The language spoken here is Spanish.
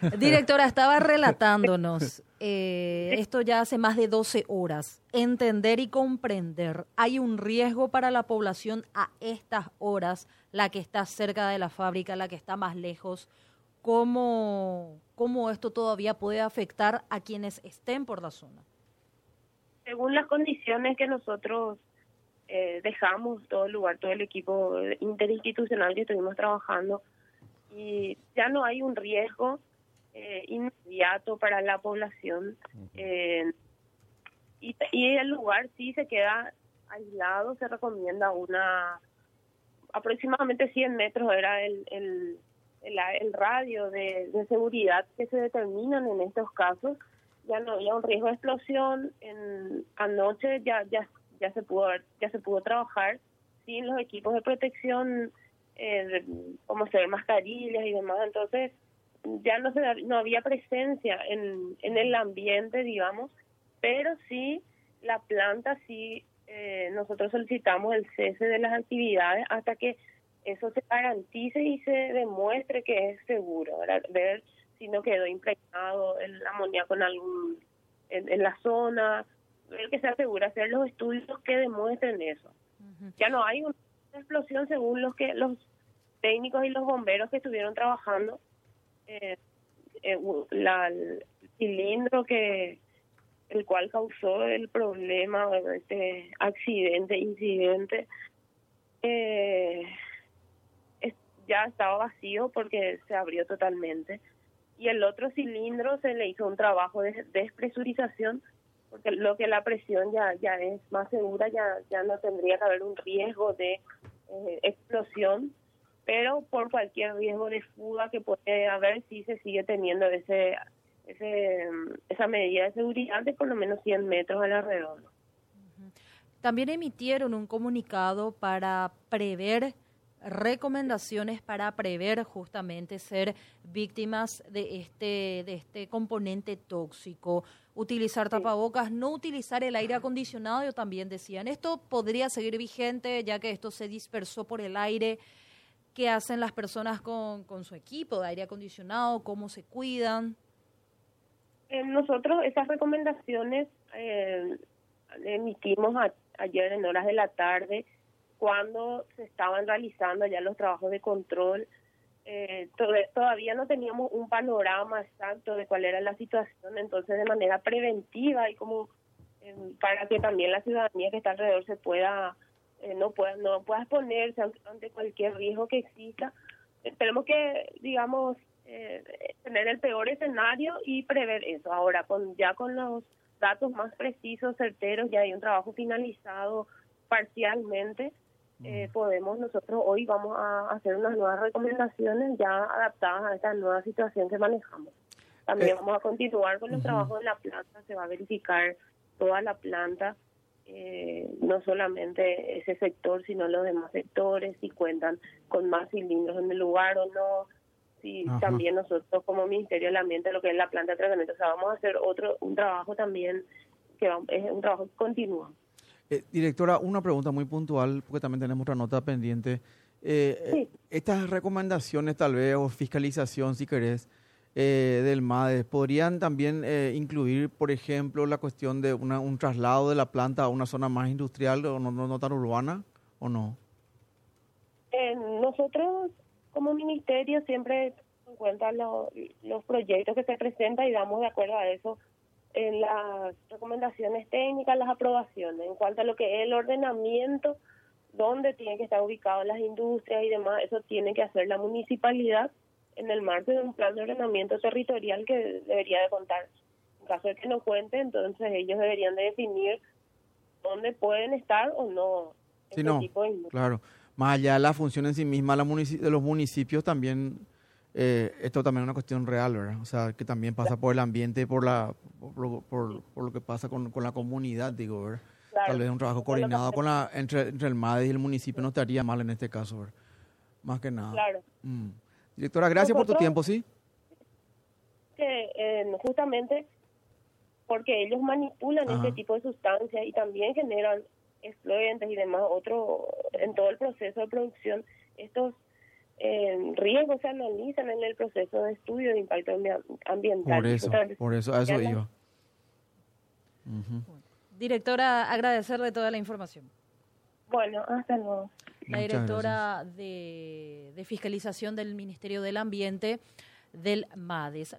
Directora, estaba relatándonos eh, esto ya hace más de 12 horas. Entender y comprender. Hay un riesgo para la población a estas horas, la que está cerca de la fábrica, la que está más lejos. ¿Cómo, cómo esto todavía puede afectar a quienes estén por la zona? Según las condiciones que nosotros eh, dejamos todo el lugar, todo el equipo interinstitucional que estuvimos trabajando, y ya no hay un riesgo eh, inmediato para la población. Eh, y, y, el lugar sí se queda aislado, se recomienda una aproximadamente 100 metros era el, el, el, radio de, seguridad que se determinan en estos casos. Ya no había un riesgo de explosión. En, anoche ya, ya, ya, se pudo, ya se pudo trabajar sin los equipos de protección eh, como se ve mascarillas y demás, entonces ya no se no había presencia en, en el ambiente, digamos, pero sí la planta sí eh, nosotros solicitamos el cese de las actividades hasta que eso se garantice y se demuestre que es seguro, ver si no quedó impregnado el amoníaco en algún en, en la zona, ver que se asegura hacer los estudios que demuestren eso. Ya no hay una explosión según los que los técnicos y los bomberos que estuvieron trabajando. Eh, eh, la, el cilindro que el cual causó el problema, este accidente, incidente, eh, ya estaba vacío porque se abrió totalmente. Y el otro cilindro se le hizo un trabajo de despresurización porque lo que la presión ya ya es más segura, ya ya no tendría que haber un riesgo de eh, explosión, pero por cualquier riesgo de fuga que puede haber, sí se sigue teniendo ese, ese esa medida de seguridad de por lo menos 100 metros alrededor. También emitieron un comunicado para prever recomendaciones para prever justamente ser víctimas de este de este componente tóxico utilizar tapabocas, no utilizar el aire acondicionado, yo también decían, esto podría seguir vigente ya que esto se dispersó por el aire. ¿Qué hacen las personas con, con su equipo de aire acondicionado? ¿Cómo se cuidan? Eh, nosotros esas recomendaciones eh, emitimos ayer en horas de la tarde cuando se estaban realizando ya los trabajos de control eh, todavía no teníamos un panorama exacto de cuál era la situación, entonces de manera preventiva y como em, para que también la ciudadanía que está alrededor se pueda, eh, no pueda, no pueda exponerse ante cualquier riesgo que exista. Tenemos que, digamos, eh, tener el peor escenario y prever eso. Ahora, con ya con los datos más precisos, certeros, ya hay un trabajo finalizado parcialmente eh, podemos nosotros hoy vamos a hacer unas nuevas recomendaciones ya adaptadas a esta nueva situación que manejamos. También eh, vamos a continuar con los trabajos de la planta, se va a verificar toda la planta, eh, no solamente ese sector, sino los demás sectores, si cuentan con más cilindros en el lugar o no, si también nosotros como Ministerio del Ambiente, lo que es la planta de tratamiento, o sea, vamos a hacer otro un trabajo también que es un trabajo que continúa. Eh, directora, una pregunta muy puntual, porque también tenemos otra nota pendiente. Eh, estas recomendaciones, tal vez, o fiscalización, si querés, eh, del MADES, ¿podrían también incluir, por ejemplo, la cuestión de una, un traslado de la planta a una zona más industrial o no, no, tan urbana, o no? nosotros, como ministerio, siempre en cuenta los proyectos que se presentan y damos de acuerdo a eso en las recomendaciones técnicas, las aprobaciones. En cuanto a lo que es el ordenamiento, dónde tienen que estar ubicadas las industrias y demás, eso tiene que hacer la municipalidad en el marco de un plan de ordenamiento territorial que debería de contar. En caso de que no cuente, entonces ellos deberían de definir dónde pueden estar o no. Sí, no, claro. Más allá de la función en sí misma de los municipios, también eh, esto también es una cuestión real, ¿verdad? O sea, que también pasa por el ambiente, por la por, por, lo que pasa con, con, la comunidad, digo, ¿verdad? Tal vez un trabajo coordinado con la, entre, entre el MADE y el municipio no estaría mal en este caso, ¿verdad? Más que nada. Claro. Mm. Directora, gracias por tu tiempo, ¿sí? Que eh, justamente porque ellos manipulan este tipo de sustancias y también generan explosión y demás, otro, en todo el proceso de producción, estos eh, riesgos se analizan en el proceso de estudio de impacto ambiental. Por eso, por eso, a eso iba. Directora, agradecerle toda la información. Bueno, hasta luego. La directora de, de, Fiscalización del Ministerio del Ambiente del MADES.